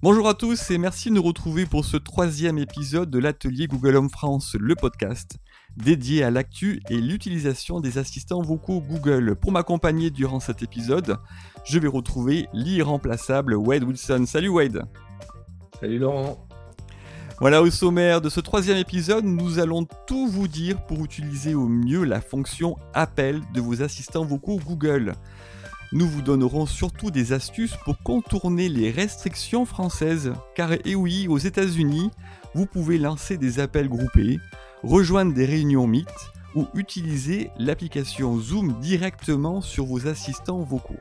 Bonjour à tous et merci de nous retrouver pour ce troisième épisode de l'atelier Google Home France, le podcast dédié à l'actu et l'utilisation des assistants vocaux Google. Pour m'accompagner durant cet épisode, je vais retrouver l'irremplaçable Wade Wilson. Salut Wade Salut Laurent voilà, au sommaire de ce troisième épisode, nous allons tout vous dire pour utiliser au mieux la fonction appel de vos assistants vocaux Google. Nous vous donnerons surtout des astuces pour contourner les restrictions françaises, car et eh oui, aux États-Unis, vous pouvez lancer des appels groupés, rejoindre des réunions Meet ou utiliser l'application Zoom directement sur vos assistants vocaux.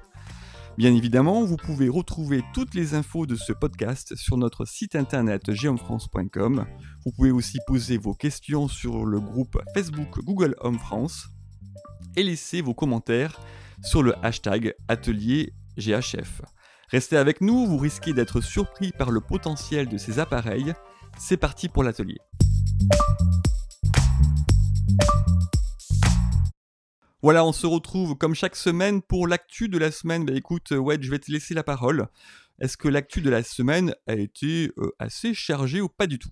Bien évidemment, vous pouvez retrouver toutes les infos de ce podcast sur notre site internet geomfrance.com. Vous pouvez aussi poser vos questions sur le groupe Facebook Google Home France et laisser vos commentaires sur le hashtag atelier GHF. Restez avec nous, vous risquez d'être surpris par le potentiel de ces appareils. C'est parti pour l'atelier. Voilà, on se retrouve comme chaque semaine pour l'actu de la semaine. Bah écoute, ouais, je vais te laisser la parole. Est-ce que l'actu de la semaine a été euh, assez chargée ou pas du tout?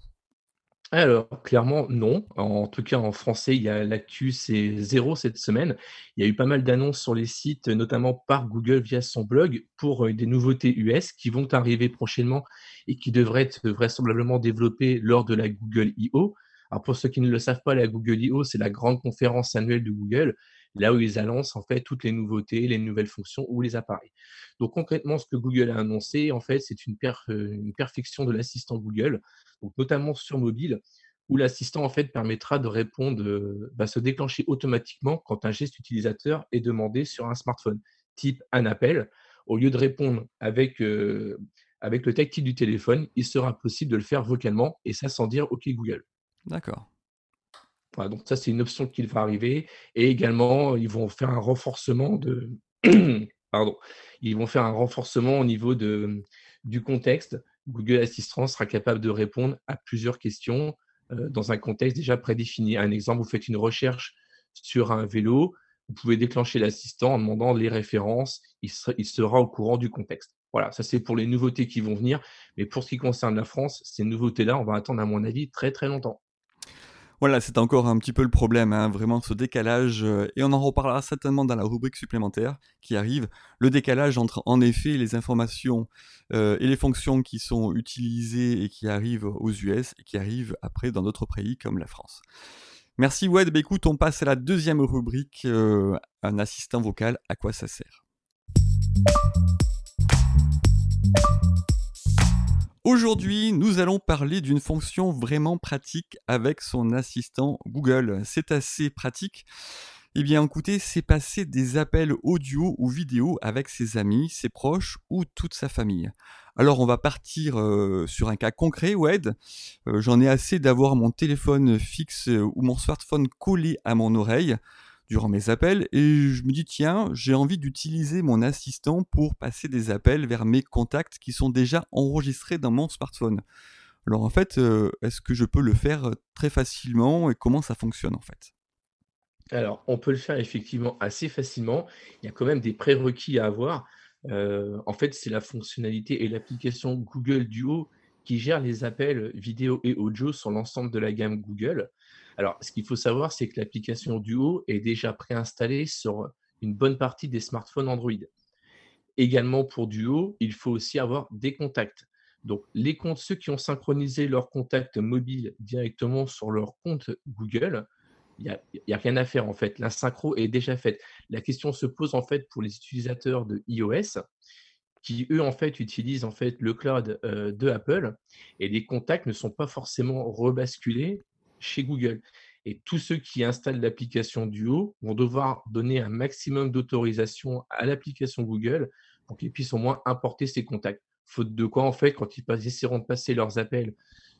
Alors, clairement, non. En tout cas, en français, il y a l'actu, c'est zéro cette semaine. Il y a eu pas mal d'annonces sur les sites, notamment par Google via son blog, pour euh, des nouveautés US qui vont arriver prochainement et qui devraient être vraisemblablement développées lors de la Google I.O. Alors, pour ceux qui ne le savent pas, la Google I.O., c'est la grande conférence annuelle de Google, là où ils annoncent en fait toutes les nouveautés, les nouvelles fonctions ou les appareils. Donc, concrètement, ce que Google a annoncé, en fait, c'est une, euh, perfection de l'assistant Google notamment sur mobile, où l'assistant en fait permettra de répondre, euh, va se déclencher automatiquement quand un geste utilisateur est demandé sur un smartphone, type un appel. Au lieu de répondre avec, euh, avec le tactile du téléphone, il sera possible de le faire vocalement et ça sans dire OK Google. D'accord. Voilà, donc ça c'est une option qui va arriver et également ils vont faire un renforcement de pardon, ils vont faire un renforcement au niveau de, du contexte Google Assistant sera capable de répondre à plusieurs questions euh, dans un contexte déjà prédéfini. Un exemple, vous faites une recherche sur un vélo, vous pouvez déclencher l'assistant en demandant les références, il sera, au courant du contexte. Voilà, ça c'est pour les nouveautés qui vont venir. Mais pour ce qui concerne la France, ces nouveautés-là, on va attendre à mon avis très très longtemps. Voilà, c'est encore un petit peu le problème, hein, vraiment ce décalage, euh, et on en reparlera certainement dans la rubrique supplémentaire qui arrive, le décalage entre en effet les informations euh, et les fonctions qui sont utilisées et qui arrivent aux US et qui arrivent après dans d'autres pays comme la France. Merci Wed, bah, écoute, on passe à la deuxième rubrique, euh, un assistant vocal, à quoi ça sert? Aujourd'hui, nous allons parler d'une fonction vraiment pratique avec son assistant Google. C'est assez pratique. Eh bien, écoutez, c'est passer des appels audio ou vidéo avec ses amis, ses proches ou toute sa famille. Alors, on va partir euh, sur un cas concret, Wed. Euh, j'en ai assez d'avoir mon téléphone fixe ou mon smartphone collé à mon oreille durant mes appels et je me dis tiens, j'ai envie d'utiliser mon assistant pour passer des appels vers mes contacts qui sont déjà enregistrés dans mon smartphone. Alors en fait, euh, est-ce que je peux le faire très facilement et comment ça fonctionne en fait? Alors, on peut le faire effectivement assez facilement. Il y a quand même des prérequis à avoir. Euh, en fait, c'est la fonctionnalité et l'application Google Duo qui gère les appels vidéo et audio sur l'ensemble de la gamme Google. Alors, ce qu'il faut savoir, c'est que l'application Duo est déjà préinstallée sur une bonne partie des smartphones Android. Également pour Duo, il faut aussi avoir des contacts. Donc, les comptes, ceux qui ont synchronisé leurs contacts mobiles directement sur leur compte Google, il n'y a, rien à faire en fait. La synchro est déjà faite. La question se pose en fait pour les utilisateurs de iOS qui eux en fait utilisent en fait le cloud euh, de Apple et les contacts ne sont pas forcément rebasculés chez Google. Et tous ceux qui installent l'application Duo vont devoir donner un maximum d'autorisation à l'application Google pour qu'ils puissent au moins importer ces contacts. Faute de quoi, en fait, quand ils essaieront de passer leurs appels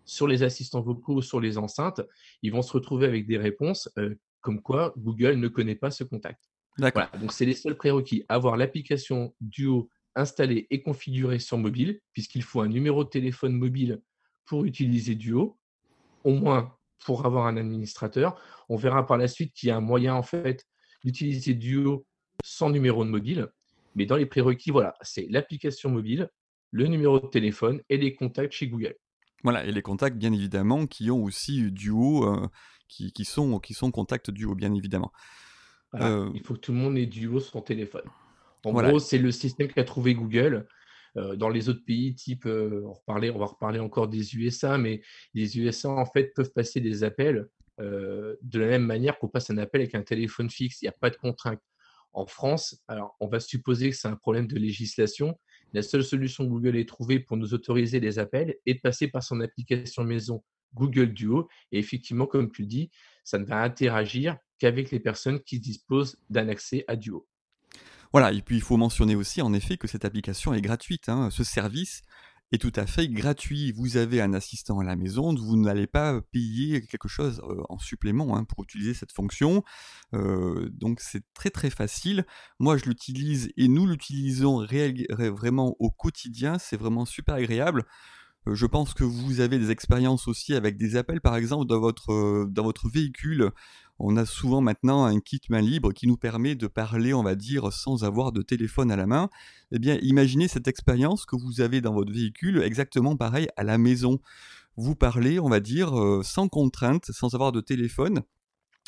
sur les assistants vocaux, sur les enceintes, ils vont se retrouver avec des réponses euh, comme quoi Google ne connaît pas ce contact. Voilà, donc c'est les seuls prérequis. Avoir l'application Duo installée et configurée sur mobile, puisqu'il faut un numéro de téléphone mobile pour utiliser Duo, au moins pour avoir un administrateur. On verra par la suite qu'il y a un moyen en fait d'utiliser Duo sans numéro de mobile. Mais dans les prérequis, voilà, c'est l'application mobile, le numéro de téléphone et les contacts chez Google. Voilà, et les contacts, bien évidemment, qui ont aussi Duo, euh, qui, qui, sont, qui sont contacts Duo, bien évidemment. Euh, il faut que tout le monde ait Duo sur son téléphone. En gros, c'est le système qu'a trouvé Google. Euh, dans les autres pays, type, on, on va reparler encore des USA, mais les USA, en fait, peuvent passer des appels de la même manière qu'on passe un appel avec un téléphone fixe. Il n'y a pas de contrainte. En France, alors on va supposer que c'est un problème de législation. La seule solution que Google ait trouvée pour nous autoriser les appels est de passer par son application maison Google Duo. Et effectivement, comme tu le dis, ça ne va interagir qu'avec les personnes qui disposent d'un accès à Duo. Voilà, et puis il faut mentionner aussi en effet que cette application est gratuite. Hein. Ce service est tout à fait gratuit. Vous avez un assistant à la maison, vous n'allez pas payer quelque chose en supplément hein, pour utiliser cette fonction. donc c'est très très facile. Moi je l'utilise et nous l'utilisons vraiment au quotidien. C'est vraiment super agréable. Je pense que vous avez des expériences aussi avec des appels, par exemple, dans votre, dans votre véhicule on a souvent maintenant un kit main libre qui nous permet de parler, on va dire, sans avoir de téléphone à la main. Eh bien, imaginez cette expérience que vous avez dans votre véhicule, exactement pareil à la maison. Vous parlez, on va dire, euh, sans contrainte, sans avoir de téléphone.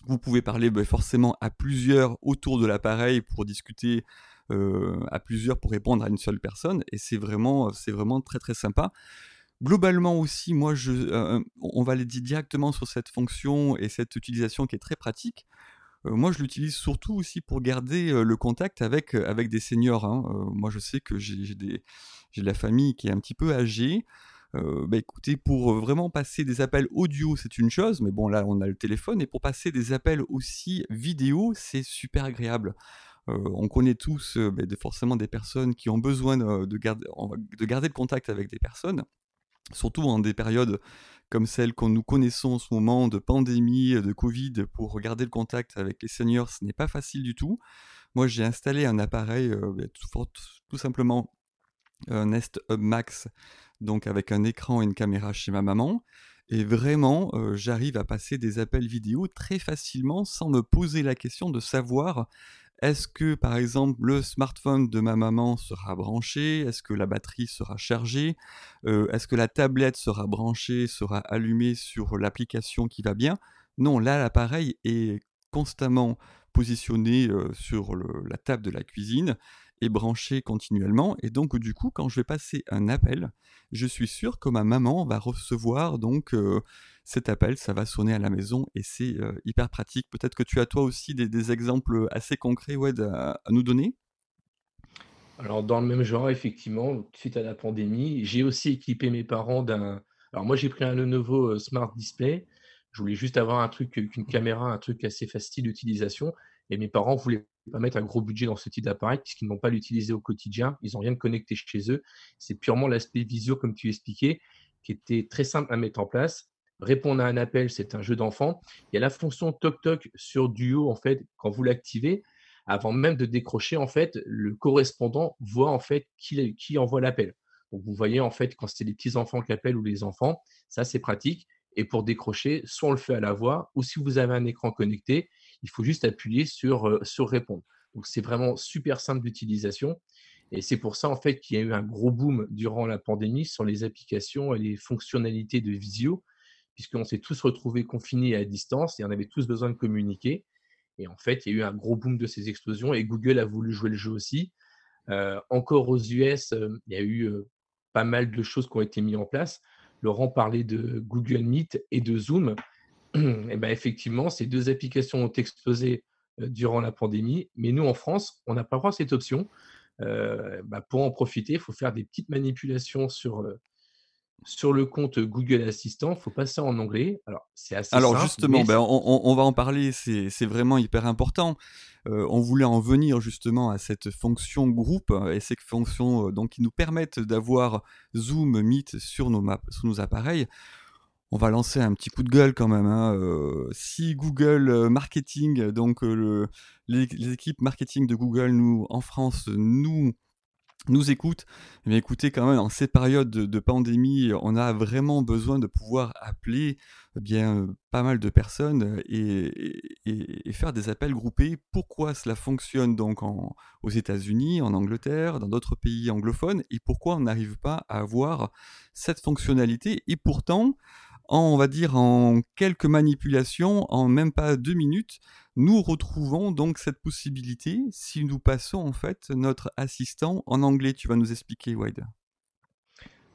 Vous pouvez parler ben, forcément à plusieurs autour de l'appareil pour discuter euh, à plusieurs pour répondre à une seule personne et c'est vraiment, c'est vraiment très très sympa. Globalement aussi, moi, je, euh, on va aller directement sur cette fonction et cette utilisation qui est très pratique. Euh, moi, je l'utilise surtout aussi pour garder euh, le contact avec, avec des seniors. Hein. moi, je sais que j'ai de la famille qui est un petit peu âgée. bah écoutez, pour vraiment passer des appels audio, c'est une chose, mais bon, là, on a le téléphone, et pour passer des appels aussi vidéo, c'est super agréable. on connaît tous bah, forcément des personnes qui ont besoin de garder, de garder le contact avec des personnes surtout en des périodes comme celles qu'on nous connaissons en ce moment, de pandémie, de Covid, pour garder le contact avec les seniors, ce n'est pas facile du tout. Moi, j'ai installé un appareil, euh, bah, tout, simplement un Nest Hub Max, donc avec un écran et une caméra chez ma maman. Et vraiment, euh, j'arrive à passer des appels vidéo très facilement sans me poser la question de savoir est-ce que, par exemple, le smartphone de ma maman sera branché? Est-ce que la batterie sera chargée? Euh, Est-ce que la tablette sera branchée, sera allumée sur l'application qui va bien? Non, là, l'appareil est constamment positionné euh, sur la table de la cuisine branché continuellement. Et donc, du coup, quand je vais passer un appel, je suis sûr que ma maman va recevoir donc euh, cet appel, ça va sonner à la maison et c'est euh, hyper pratique. Peut-être que tu as toi aussi des, exemples assez concrets à, nous donner? Alors dans le même genre, effectivement, suite à la pandémie, j'ai aussi équipé mes parents d'un... Alors moi j'ai pris un Lenovo euh, Smart Display, je voulais juste avoir un truc, une caméra, un truc assez facile d'utilisation. Et mes parents voulaient pas mettre un gros budget dans ce type d'appareil puisqu'ils n'ont pas l'utiliser au quotidien. Ils n'ont rien de connecté chez eux. C'est purement l'aspect visio, comme tu expliquais, qui était très simple à mettre en place. Répondre à un appel, c'est un jeu d'enfant. Il y a la fonction Toc Toc sur Duo, en fait, quand vous l'activez, avant même de décrocher, en fait, le correspondant voit en fait qui, qui envoie l'appel. Donc vous voyez en fait quand c'est les petits enfants qui appellent ou les enfants, ça c'est pratique. Et pour décrocher, soit on le fait à la voix, ou si vous avez un écran connecté, il faut juste appuyer sur, euh, sur répondre. Donc c'est vraiment super simple d'utilisation. Et c'est pour ça en fait qu'il y a eu un gros boom durant la pandémie sur les applications et les fonctionnalités de visio puisqu'on s'est tous retrouvés confinés à distance et on avait tous besoin de communiquer. Et en fait, il y a eu un gros boom de ces explosions et Google a voulu jouer le jeu aussi. Euh, encore aux US, euh, il y a eu pas mal de choses qui ont été mises en place. Laurent parlait de Google Meet et de Zoom. Et ben effectivement, ces deux applications ont explosé durant la pandémie, mais nous en France, on n'a pas droit à cette option. Bah, pour en profiter, il faut faire des petites manipulations sur, sur le compte Google Assistant, il faut passer en anglais. Alors, c'est assez Alors, justement, ben, on, va en parler, c'est vraiment hyper important. Euh, on voulait en venir justement à cette fonction groupe euh, et ces fonctions euh, donc, qui nous permettent d'avoir Zoom, Meet sur nos, sur nos appareils. On va lancer un petit coup de gueule quand même. Hein. si Google Marketing, donc les, équipes marketing de Google, nous, en France, nous nous écoutent, eh écoutez quand même, en ces périodes de, pandémie, on a vraiment besoin de pouvoir appeler eh bien pas mal de personnes et, faire des appels groupés. Pourquoi cela fonctionne donc aux États-Unis, en Angleterre, dans d'autres pays anglophones, et pourquoi on n'arrive pas à avoir cette fonctionnalité? Et pourtant, on va dire en quelques manipulations, en même pas deux minutes, nous retrouvons donc cette possibilité si nous passons en fait notre assistant en anglais. Tu vas nous expliquer, Wade.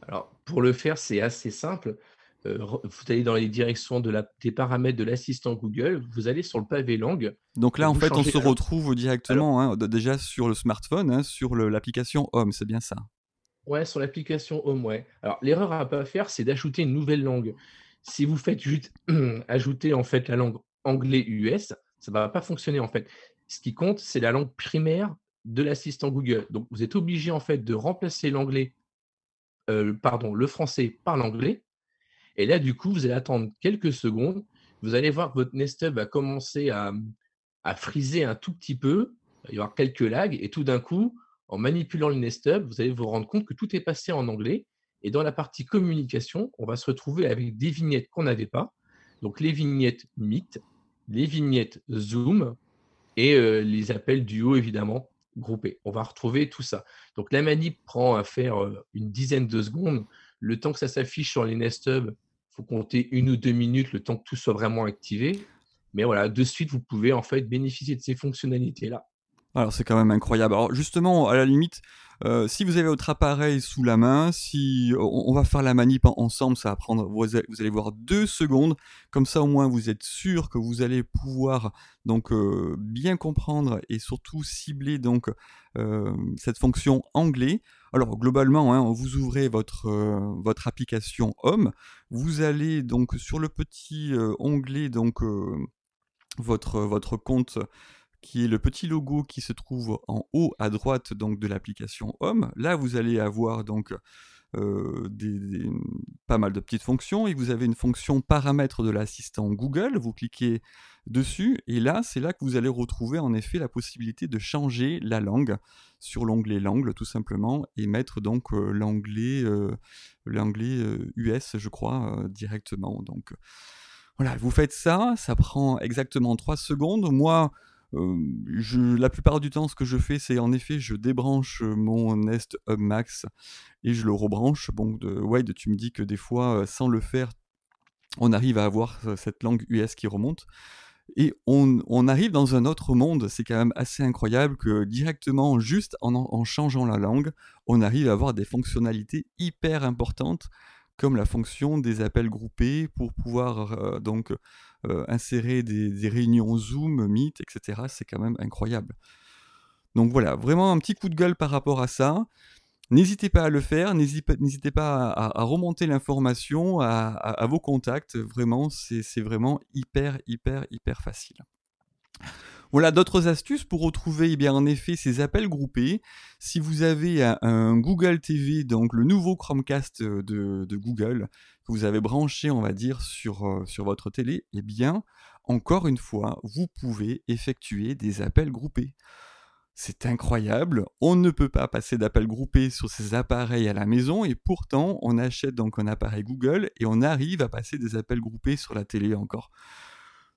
Alors, pour le faire, c'est assez simple. Euh, vous allez dans les directions de la, des paramètres de l'assistant Google, vous allez sur le pavé langue. Donc là, en fait, on se retrouve directement hein, déjà sur le smartphone, hein, sur l'application Home, c'est bien ça Ouais, sur l'application Home. Alors, l'erreur à ne pas faire, c'est d'ajouter une nouvelle langue. Si vous faites juste ajouter en fait la langue anglais-US, ça ne va pas fonctionner en fait. Ce qui compte, c'est la langue primaire de l'assistant Google. Donc, vous êtes obligé en fait de remplacer l'anglais, euh, pardon, le français par l'anglais. Et là, du coup, vous allez attendre quelques secondes. Vous allez voir que votre Nestub va commencer à, à friser un tout petit peu. Il va y avoir quelques lags. Et tout d'un coup, en manipulant le Nestub, vous allez vous rendre compte que tout est passé en anglais. Et dans la partie communication, on va se retrouver avec des vignettes qu'on n'avait pas. Donc les vignettes Meet, les vignettes Zoom et euh, les appels duo, évidemment, groupés. On va retrouver tout ça. Donc la manip prend à faire euh, une dizaine de secondes. Le temps que ça s'affiche sur les Nest Hub, il faut compter une ou deux minutes, le temps que tout soit vraiment activé. Mais voilà, de suite, vous pouvez en fait bénéficier de ces fonctionnalités-là. Alors c'est quand même incroyable. Alors justement, à la limite, euh, si vous avez votre appareil sous la main, si on, va faire la manip ensemble, ça va prendre, vous, allez voir deux secondes. Comme ça, au moins, vous êtes sûr que vous allez pouvoir donc euh, bien comprendre et surtout cibler donc euh, cette fonction anglais. Alors globalement, hein, vous ouvrez votre application Home, vous allez donc sur le petit onglet donc votre compte qui est le petit logo qui se trouve en haut à droite donc de l'application Home. Là, vous allez avoir donc euh, pas mal de petites fonctions et vous avez une fonction paramètres de l'assistant Google. Vous cliquez dessus et là, c'est là que vous allez retrouver en effet la possibilité de changer la langue sur l'onglet langue tout simplement et mettre donc euh, l'anglais euh, US, je crois, directement. Donc voilà, vous faites ça, ça prend exactement 3 secondes. Moi, la plupart du temps, ce que je fais, c'est en effet, je débranche mon Nest Hub Max et je le rebranche. Bon, de Wade, tu me dis que des fois, sans le faire, on arrive à avoir cette langue US qui remonte. Et on, arrive dans un autre monde, c'est quand même assez incroyable que directement, juste en, changeant la langue, on arrive à avoir des fonctionnalités hyper importantes, comme la fonction des appels groupés pour pouvoir donc euh, insérer des, réunions Zoom, Meet, etc. C'est quand même incroyable. Donc voilà, vraiment un petit coup de gueule par rapport à ça. N'hésitez pas à le faire, n'hésitez pas à, remonter l'information à, vos contacts. Vraiment, c'est vraiment hyper, hyper, hyper facile. Voilà d'autres astuces pour retrouver eh bien, en effet ces appels groupés. Si vous avez un, Google TV, donc le nouveau Chromecast euh, de, Google, que vous avez branché, on va dire, sur, euh, sur votre télé, eh bien, encore une fois, vous pouvez effectuer des appels groupés. C'est incroyable, on ne peut pas passer d'appels groupés sur ces appareils à la maison et pourtant on achète donc un appareil Google et on arrive à passer des appels groupés sur la télé encore.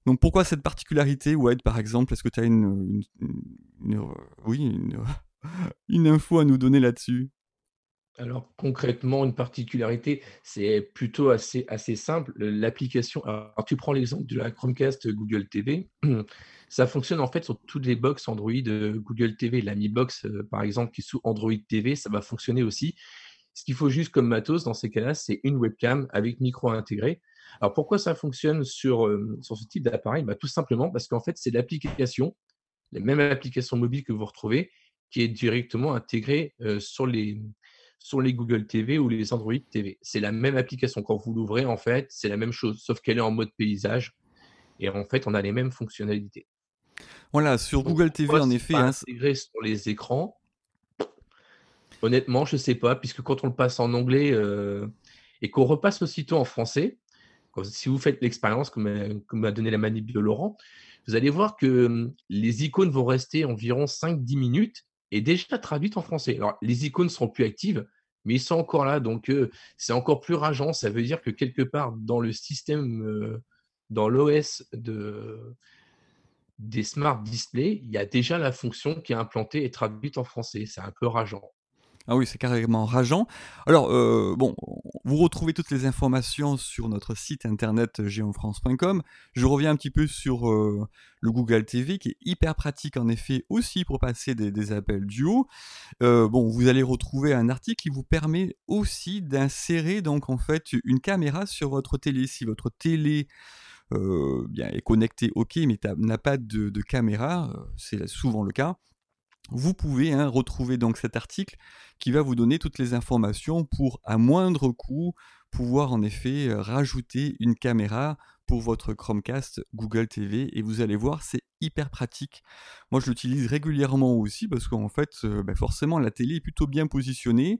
Donc pourquoi cette particularité, Wade, par exemple? Est-ce que tu as une, oui, une, info à nous donner là-dessus? Alors concrètement, une particularité, c'est plutôt assez, simple. L'application, alors tu prends l'exemple de la Chromecast Google TV, ça fonctionne en fait sur toutes les box Android Google TV. La Mi Box, euh, par exemple, qui est sous Android TV, ça va fonctionner aussi. Ce qu'il faut juste comme matos dans ces cas-là, c'est une webcam avec micro intégré. Alors pourquoi ça fonctionne sur, euh, ce type d'appareil? Bah, Tout simplement parce qu'en fait, c'est l'application, la même application mobile que vous retrouvez, qui est directement intégrée euh, sur, les, sur les Google TV ou les Android TV. C'est la même application. Quand vous l'ouvrez, en fait, c'est la même chose, sauf qu'elle est en mode paysage. Et en fait, on a les mêmes fonctionnalités. Voilà, sur Google TV, en effet. Hein, intégré sur les écrans? Honnêtement, je ne sais pas, puisque quand on le passe en anglais euh, et qu'on repasse aussitôt en français, si vous faites l'expérience, comme, m'a donné la manip de Laurent, vous allez voir que hum, les icônes vont rester environ 5-10 minutes. est déjà traduite en français. Alors, les icônes ne seront plus actives, mais ils sont encore là, donc heu, c'est encore plus rageant. Ça veut dire que quelque part dans le système, heu, dans l'OS de des smart displays, il y a déjà la fonction qui est implantée et traduite en français. C'est un peu rageant. Ah oui, c'est carrément rageant. Alors, euh, bon, vous retrouvez toutes les informations sur notre site internet géofrance.com. Je reviens un petit peu sur euh, le Google TV qui est hyper pratique en effet aussi pour passer des, appels duo. Euh, bon, vous allez retrouver un article qui vous permet aussi d'insérer donc en fait une caméra sur votre télé. Si votre télé bien, est connectée, ok, mais n'a pas de caméra, c'est souvent le cas vous pouvez hein, retrouver donc cet article qui va vous donner toutes les informations pour à moindre coût pouvoir en effet euh, rajouter une caméra pour votre Chromecast Google TV et vous allez voir c'est hyper pratique. Moi je l'utilise régulièrement aussi parce qu'en fait euh, bah, forcément la télé est plutôt bien positionnée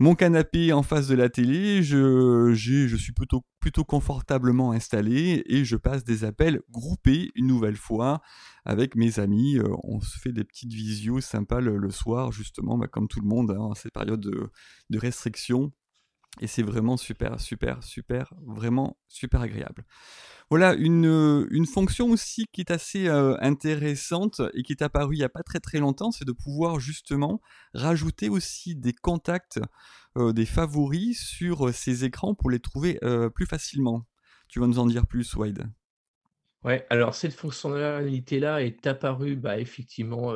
mon canapé en face de la télé, je, suis plutôt, confortablement installé et je passe des appels groupés une nouvelle fois avec mes amis. Euh, on se fait des petites visios sympas le, soir, justement, bah, comme tout le monde, hein, cette période de, de restriction. Et c'est vraiment super, super, super, vraiment super agréable. Voilà une, une fonction aussi qui est assez euh, intéressante et qui est apparue il n'y a pas très très longtemps, c'est de pouvoir justement rajouter aussi des contacts, euh, des favoris sur ces écrans pour les trouver euh, plus facilement. Tu vas nous en dire plus, Wade? Ouais, alors cette fonctionnalité-là est apparue bah, effectivement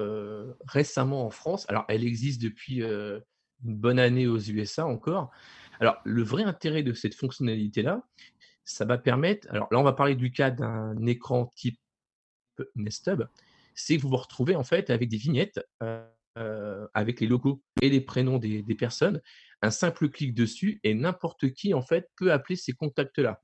récemment en France. Alors elle existe depuis une bonne année aux USA encore. Alors le vrai intérêt de cette fonctionnalité-là, ça va permettre, alors là on va parler du cas d'un écran type Nestub, c'est que vous vous retrouvez en fait avec des vignettes euh, avec les logos et les prénoms des, personnes, un simple clic dessus et n'importe qui en fait peut appeler ces contacts-là.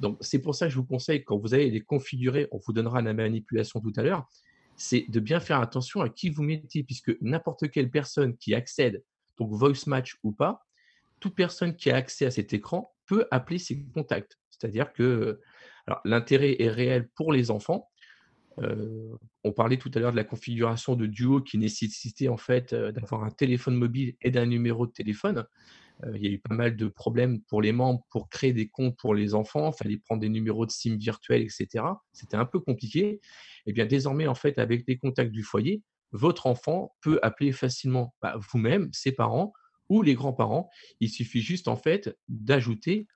Donc c'est pour ça que je vous conseille quand vous allez les configurer, on vous donnera la manipulation tout à l'heure, c'est de bien faire attention à qui vous mettez puisque n'importe quelle personne qui accède, donc voice match ou pas, toute personne qui a accès à cet écran peut appeler ses contacts. C'est-à-dire que l'intérêt est réel pour les enfants. On parlait tout à l'heure de la configuration de Duo qui nécessitait en fait d'avoir un téléphone mobile et d'un numéro de téléphone. Il y a eu pas mal de problèmes pour les membres pour créer des comptes pour les enfants. Il fallait prendre des numéros de SIM virtuels, etc. C'était un peu compliqué. Et eh bien désormais, en fait, avec les contacts du foyer, votre enfant peut appeler facilement bah, vous-même, ses parents ou les grands-parents. Il suffit juste en fait d'ajouter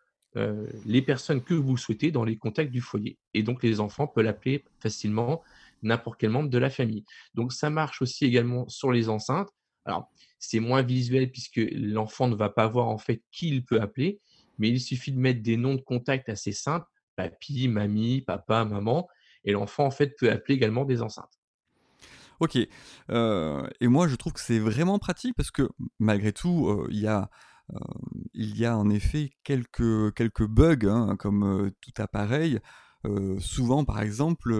les personnes que vous souhaitez dans les contacts du foyer. Et donc, les enfants peuvent l'appeler facilement n'importe quel membre de la famille. Donc, ça marche aussi également sur les enceintes. Alors, c'est moins visuel puisque l'enfant ne va pas voir en fait qui il peut appeler, mais il suffit de mettre des noms de contacts assez simples, papy, mamie, papa, maman, et l'enfant en fait peut appeler également des enceintes. Ok, et moi je trouve que c'est vraiment pratique parce que malgré tout, il y a il y a en effet quelques, quelques bugs, hein, comme tout appareil. souvent, par exemple,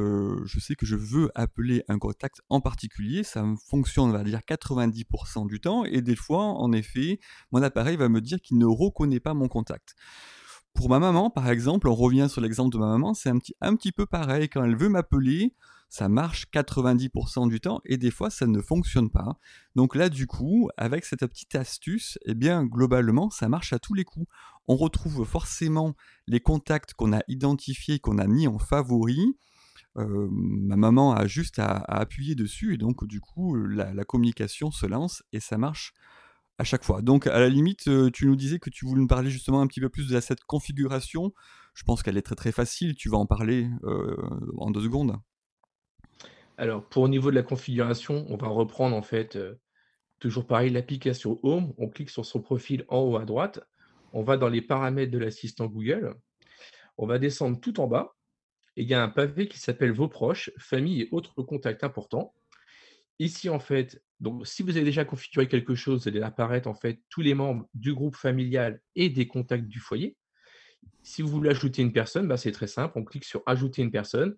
je sais que je veux appeler un contact en particulier, ça fonctionne, on va dire, 90% du temps, et des fois, en effet, mon appareil va me dire qu'il ne reconnaît pas mon contact. Pour ma maman, par exemple, on revient sur l'exemple de ma maman, c'est un petit, un petit peu pareil. Quand elle veut m'appeler, ça marche 90% du temps et des fois ça ne fonctionne pas. Donc là du coup, avec cette petite astuce, eh bien globalement ça marche à tous les coups. On retrouve forcément les contacts qu'on a identifiés, qu'on a mis en favori. Euh, ma maman a juste à, appuyer dessus et donc du coup la, communication se lance et ça marche à chaque fois. Donc à la limite, euh, tu nous disais que tu voulais nous parler justement un petit peu plus de cette configuration. Je pense qu'elle est très très facile, tu vas en parler euh, en deux secondes. Alors, pour au niveau de la configuration, on va reprendre en fait, toujours pareil, l'application Home. On clique sur son profil en haut à droite. On va dans les paramètres de l'assistant Google. On va descendre tout en bas. Et il y a un pavé qui s'appelle Vos proches, famille et autres contacts importants. Ici, en fait, donc si vous avez déjà configuré quelque chose, vous allez apparaître en fait tous les membres du groupe familial et des contacts du foyer. Si vous voulez ajouter une personne, bah, c'est très simple. On clique sur Ajouter une personne.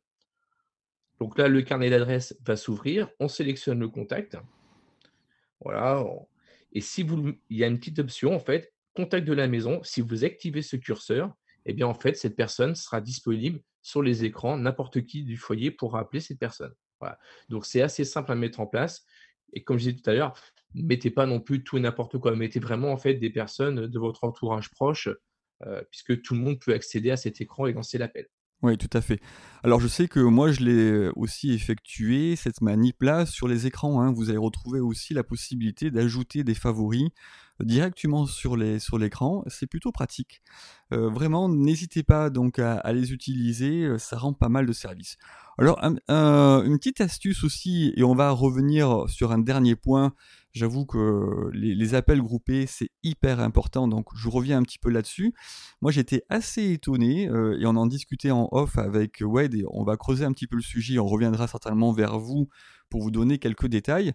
Donc là, le carnet d'adresse va s'ouvrir, on sélectionne le contact. Voilà. Et si vous, il y a une petite option, en fait, contact de la maison. Si vous activez ce curseur, eh bien, en fait, cette personne sera disponible sur les écrans, n'importe qui du foyer pourra appeler cette personne. Donc, c'est assez simple à mettre en place. Et comme je disais tout à l'heure, mettez pas non plus tout et n'importe quoi. Mettez vraiment des personnes de votre entourage proche, puisque tout le monde peut accéder à cet écran et lancer l'appel. Oui, tout à fait. Alors je sais que moi je l'ai aussi effectué, cette manip-là, sur les écrans. Hein. vous allez retrouver aussi la possibilité d'ajouter des favoris directement sur l'écran. C'est plutôt pratique. vraiment, n'hésitez pas donc à, les utiliser, ça rend pas mal de services. Alors une petite astuce aussi, et on va revenir sur un dernier point J'avoue que les, appels groupés, c'est hyper important, donc je reviens un petit peu là-dessus. Moi, j'étais assez étonné, euh, et on en discutait en off avec Wade, et on va creuser un petit peu le sujet, on reviendra certainement vers vous pour vous donner quelques détails.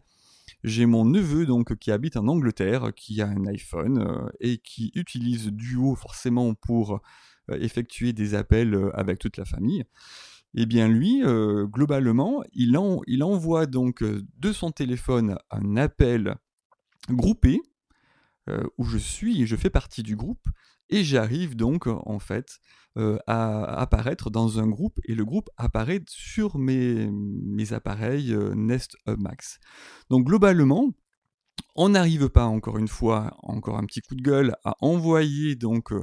J'ai mon neveu donc qui habite en Angleterre, qui a un iPhone euh, et qui utilise Duo forcément pour euh, effectuer des appels avec toute la famille eh bien lui, euh, globalement, il, envoie donc euh, de son téléphone un appel groupé euh, où je suis et je fais partie du groupe et j'arrive donc en fait à apparaître dans un groupe et le groupe apparaît sur mes, mes appareils Nest Hub Max. Donc globalement, on n'arrive pas encore une fois, encore un petit coup de gueule, à envoyer donc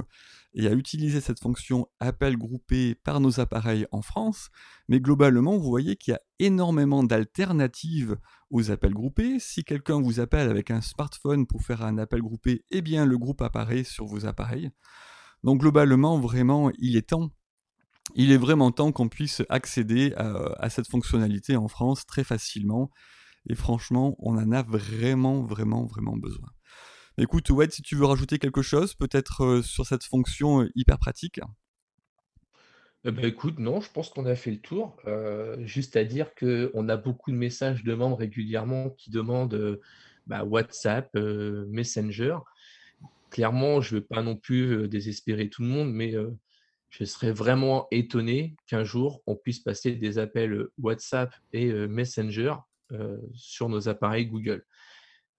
et à utiliser cette fonction appel groupé par nos appareils en France, mais globalement, vous voyez qu'il y a énormément d'alternatives aux appels groupés. Si quelqu'un vous appelle avec un smartphone pour faire un appel groupé, eh bien le groupe apparaît sur vos appareils. Donc globalement, vraiment, il est temps il est vraiment temps qu'on puisse accéder à, à, cette fonctionnalité en France très facilement. Et franchement, on en a vraiment, vraiment, vraiment besoin. Écoute, Wade, si tu veux rajouter quelque chose, peut-être euh, sur cette fonction euh, hyper pratique. Eh ben, écoute, non, je pense qu'on a fait le tour. Euh, juste à dire qu'on a beaucoup de messages de membres régulièrement qui demandent bah, WhatsApp, Messenger. Clairement, je ne veux pas non plus désespérer tout le monde, mais je serais vraiment étonné qu'un jour, on puisse passer des appels WhatsApp et Messenger sur nos appareils Google.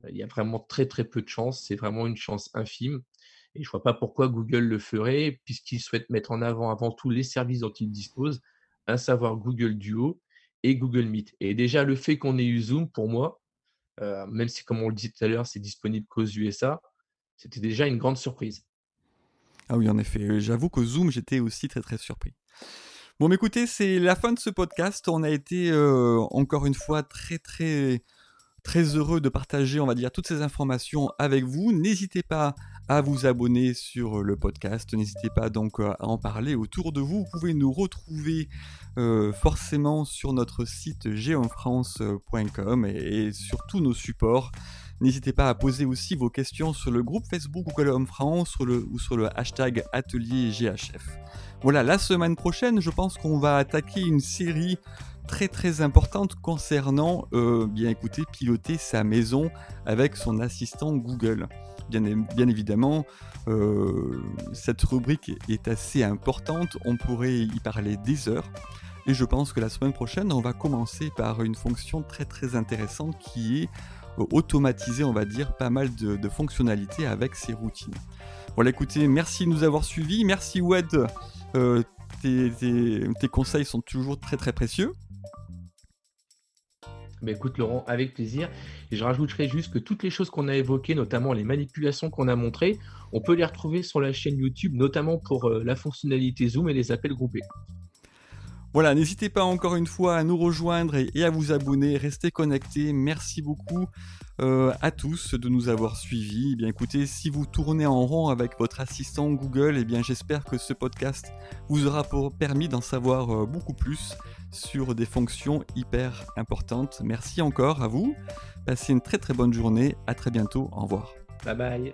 Il y a vraiment très très peu de chance, c'est vraiment une chance infime. Et je ne vois pas pourquoi Google le ferait, puisqu'il souhaite mettre en avant avant tout les services dont il dispose, à savoir Google Duo et Google Meet. Et déjà, le fait qu'on ait eu Zoom, pour moi, euh, même si, comme on le dit tout à l'heure, c'est disponible qu'aux USA, c'était déjà une grande surprise. Ah oui, en effet. J'avoue que Zoom, j'étais aussi très très surpris. Bon, écoutez, c'est la fin de ce podcast. On a été euh, encore une fois très très très heureux de partager, on va dire, toutes ces informations avec vous. N'hésitez pas à vous abonner sur le podcast. N'hésitez pas donc à en parler autour de vous. Vous pouvez nous retrouver euh, forcément sur notre site geofrance.com et, sur tous nos supports. N'hésitez pas à poser aussi vos questions sur le groupe Facebook Google Home France ou sur le hashtag atelier GHF. Voilà, la semaine prochaine, je pense qu'on va attaquer une série très très importante concernant, euh, bien écouter, piloter sa maison avec son assistant Google. Bien, évidemment, euh, cette rubrique est assez importante, on pourrait y parler des heures. Et je pense que la semaine prochaine, on va commencer par une fonction très très intéressante qui est automatiser, on va dire, pas mal de, fonctionnalités avec ces routines. Voilà, écoutez, merci de nous avoir suivis. Merci Wed. tes, conseils sont toujours très très précieux. Bah, écoute Laurent, avec plaisir. Et je rajouterai juste que toutes les choses qu'on a évoquées, notamment les manipulations qu'on a montrées, on peut les retrouver sur la chaîne YouTube, notamment pour euh, la fonctionnalité Zoom et les appels groupés. Voilà, n'hésitez pas encore une fois à nous rejoindre et, à vous abonner, restez connectés. Merci beaucoup euh, à tous de nous avoir suivis. Eh bien écoutez, si vous tournez en rond avec votre assistant Google, eh bien j'espère que ce podcast vous aura permis d'en savoir euh, beaucoup plus sur des fonctions hyper importantes. Merci encore à vous. Passez une très très bonne journée. À très bientôt. Au revoir. Bye bye.